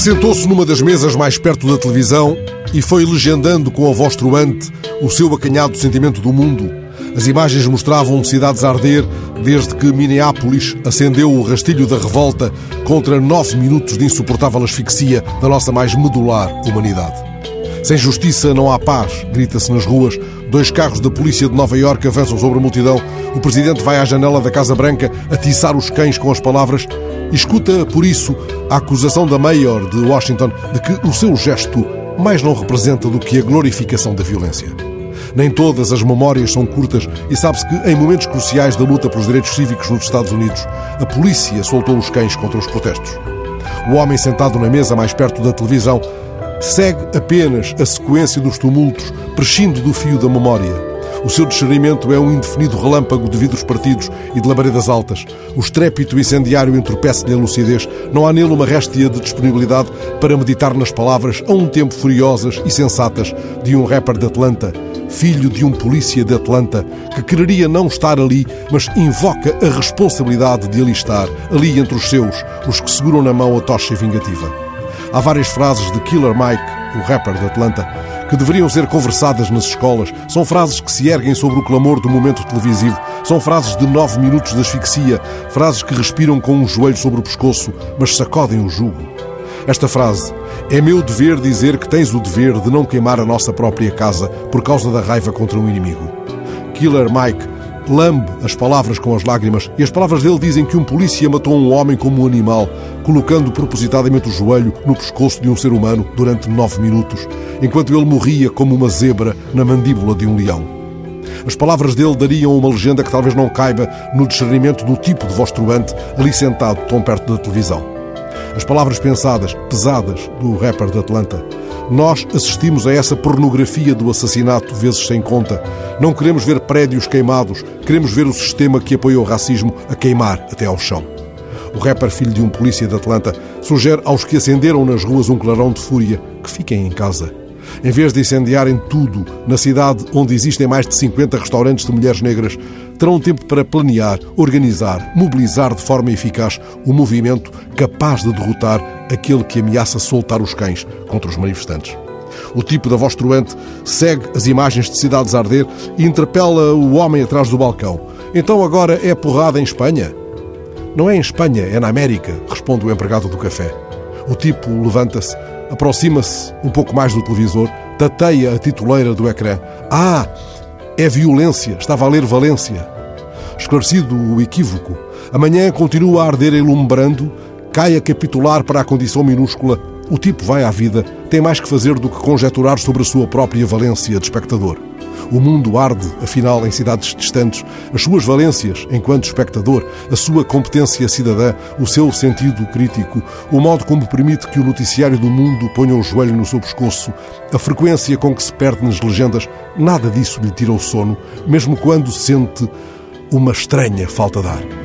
Sentou-se numa das mesas mais perto da televisão e foi legendando com a voz truante o seu acanhado sentimento do mundo. As imagens mostravam cidades a arder desde que Minneapolis acendeu o rastilho da revolta contra nove minutos de insuportável asfixia da nossa mais medular humanidade. Sem justiça não há paz, grita-se nas ruas. Dois carros da polícia de Nova Iorque avançam sobre a multidão. O presidente vai à janela da Casa Branca atiçar os cães com as palavras escuta, por isso, a acusação da Mayor de Washington de que o seu gesto mais não representa do que a glorificação da violência. Nem todas as memórias são curtas e sabe-se que, em momentos cruciais da luta pelos direitos cívicos nos Estados Unidos, a polícia soltou os cães contra os protestos. O homem sentado na mesa mais perto da televisão segue apenas a sequência dos tumultos, prescindo do fio da memória. O seu discernimento é um indefinido relâmpago de vidros partidos e de labaredas altas. O estrépito incendiário entorpece-lhe a lucidez. Não há nele uma réstia de disponibilidade para meditar nas palavras, a um tempo furiosas e sensatas, de um rapper de Atlanta, filho de um polícia de Atlanta, que quereria não estar ali, mas invoca a responsabilidade de ali estar, ali entre os seus, os que seguram na mão a tocha vingativa. Há várias frases de Killer Mike, o rapper de Atlanta, que deveriam ser conversadas nas escolas. São frases que se erguem sobre o clamor do momento televisivo. São frases de nove minutos de asfixia, frases que respiram com um joelho sobre o pescoço, mas sacodem o jugo. Esta frase: É meu dever dizer que tens o dever de não queimar a nossa própria casa por causa da raiva contra um inimigo. Killer Mike lambe as palavras com as lágrimas e as palavras dele dizem que um polícia matou um homem como um animal, colocando propositadamente o joelho no pescoço de um ser humano durante nove minutos, enquanto ele morria como uma zebra na mandíbula de um leão. As palavras dele dariam uma legenda que talvez não caiba no discernimento do tipo de voz truante ali sentado tão perto da televisão. As palavras pensadas, pesadas, do rapper de Atlanta nós assistimos a essa pornografia do assassinato vezes sem conta. Não queremos ver prédios queimados, queremos ver o sistema que apoia o racismo a queimar até ao chão. O rapper, filho de um polícia de Atlanta, sugere aos que acenderam nas ruas um clarão de fúria que fiquem em casa. Em vez de incendiarem tudo na cidade onde existem mais de 50 restaurantes de mulheres negras, terão tempo para planear, organizar, mobilizar de forma eficaz o movimento capaz de derrotar aquele que ameaça soltar os cães contra os manifestantes. O tipo da voz truante segue as imagens de cidades a arder e interpela o homem atrás do balcão. Então agora é porrada em Espanha? Não é em Espanha, é na América, responde o empregado do café. O tipo levanta-se, aproxima-se um pouco mais do televisor, tateia a tituleira do ecrã. Ah, é violência, estava a ler Valência. Esclarecido o equívoco, amanhã continua a arder elumbrando, cai a capitular para a condição minúscula. O tipo vai à vida, tem mais que fazer do que conjecturar sobre a sua própria valência de espectador. O mundo arde, afinal, em cidades distantes. As suas valências, enquanto espectador, a sua competência cidadã, o seu sentido crítico, o modo como permite que o noticiário do mundo ponha o joelho no seu pescoço, a frequência com que se perde nas legendas, nada disso lhe tira o sono, mesmo quando sente uma estranha falta de ar.